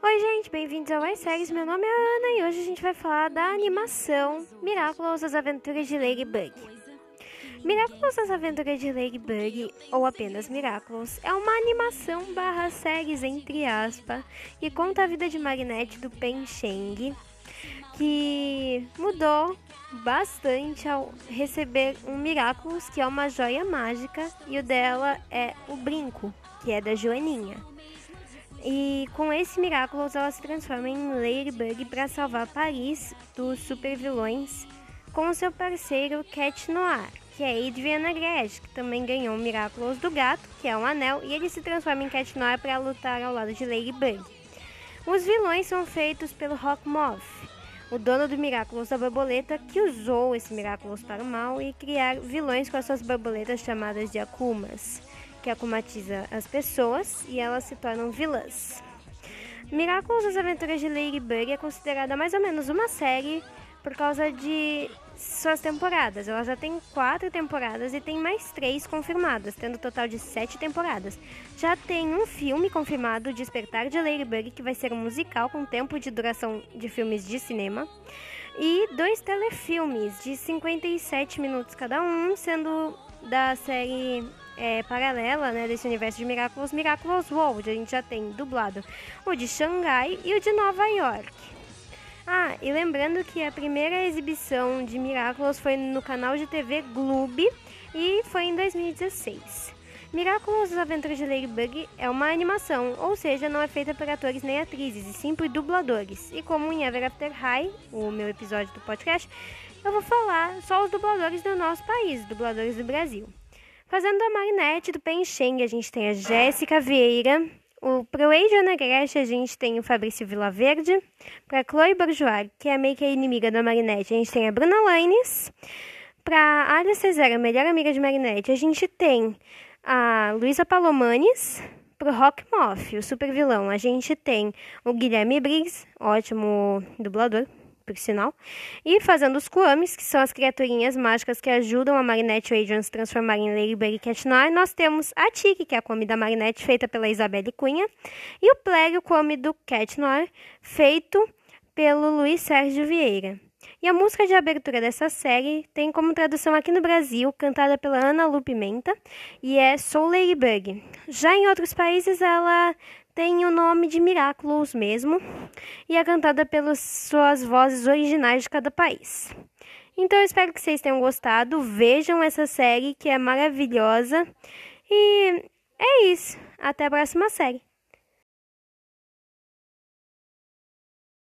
Oi, gente, bem-vindos ao iSeries. Meu nome é Ana e hoje a gente vai falar da animação Miraculous As Aventuras de Ladybug. Miraculous As Aventuras de Ladybug, ou apenas Miraculous, é uma animação barra séries, entre aspas, que conta a vida de Marinette do Pen Sheng, que mudou bastante ao receber um Miraculous, que é uma joia mágica, e o dela é o brinco, que é da Joaninha. E com esse Miraculous ela se transforma em Ladybug para salvar Paris dos supervilões com seu parceiro Cat Noir, que é Adriana Grege, que também ganhou o Miraculous do gato, que é um anel, e ele se transforma em Cat Noir para lutar ao lado de Ladybug. Os vilões são feitos pelo Rock Moth, o dono do Miraculous da borboleta, que usou esse Miraculous para o mal e criar vilões com as suas borboletas chamadas de Akumas que acumatiza as pessoas e elas se tornam vilãs. Miraculous as Aventuras de Ladybug é considerada mais ou menos uma série por causa de suas temporadas. Ela já tem quatro temporadas e tem mais três confirmadas, tendo um total de sete temporadas. Já tem um filme confirmado, Despertar de Ladybug, que vai ser um musical com tempo de duração de filmes de cinema. E dois telefilmes de 57 minutos cada um, sendo da série é, paralela né, desse universo de Miraculous, Miraculous World. A gente já tem dublado o de Xangai e o de Nova York. Ah, e lembrando que a primeira exibição de Miraculous foi no canal de TV Gloob e foi em 2016. Miraculous Aventuras de Ladybug é uma animação, ou seja, não é feita por atores nem atrizes, e sim por dubladores. E como em Ever After High, o meu episódio do podcast, eu vou falar só os dubladores do nosso país, dubladores do Brasil. Fazendo a Marinette do Pencheng, a gente tem a Jéssica Vieira. O, pro Adriana a gente tem o Fabrício Vilaverde. Pra Chloe Bourgeois, que é meio que a inimiga da Marinette, a gente tem a Bruna Laines. Pra Alice a melhor amiga de Marinette, a gente tem a Luísa Palomanes. Pro Rock Moth, o super vilão, a gente tem o Guilherme Briggs, ótimo dublador por sinal. E fazendo os Kuamis, que são as criaturinhas mágicas que ajudam a Marinette e Adrian a se transformarem em Ladybug Cat Noir, nós temos a Tiki, que é a Kwami da Marinette, feita pela Isabelle Cunha, e o Plégio Kwami do Cat Noir, feito pelo Luiz Sérgio Vieira. E a música de abertura dessa série tem como tradução aqui no Brasil, cantada pela Ana Lu Pimenta, e é Soul Ladybug. Já em outros países ela tem o nome de Miraculous mesmo e é cantada pelas suas vozes originais de cada país. Então eu espero que vocês tenham gostado, vejam essa série que é maravilhosa e é isso. Até a próxima série.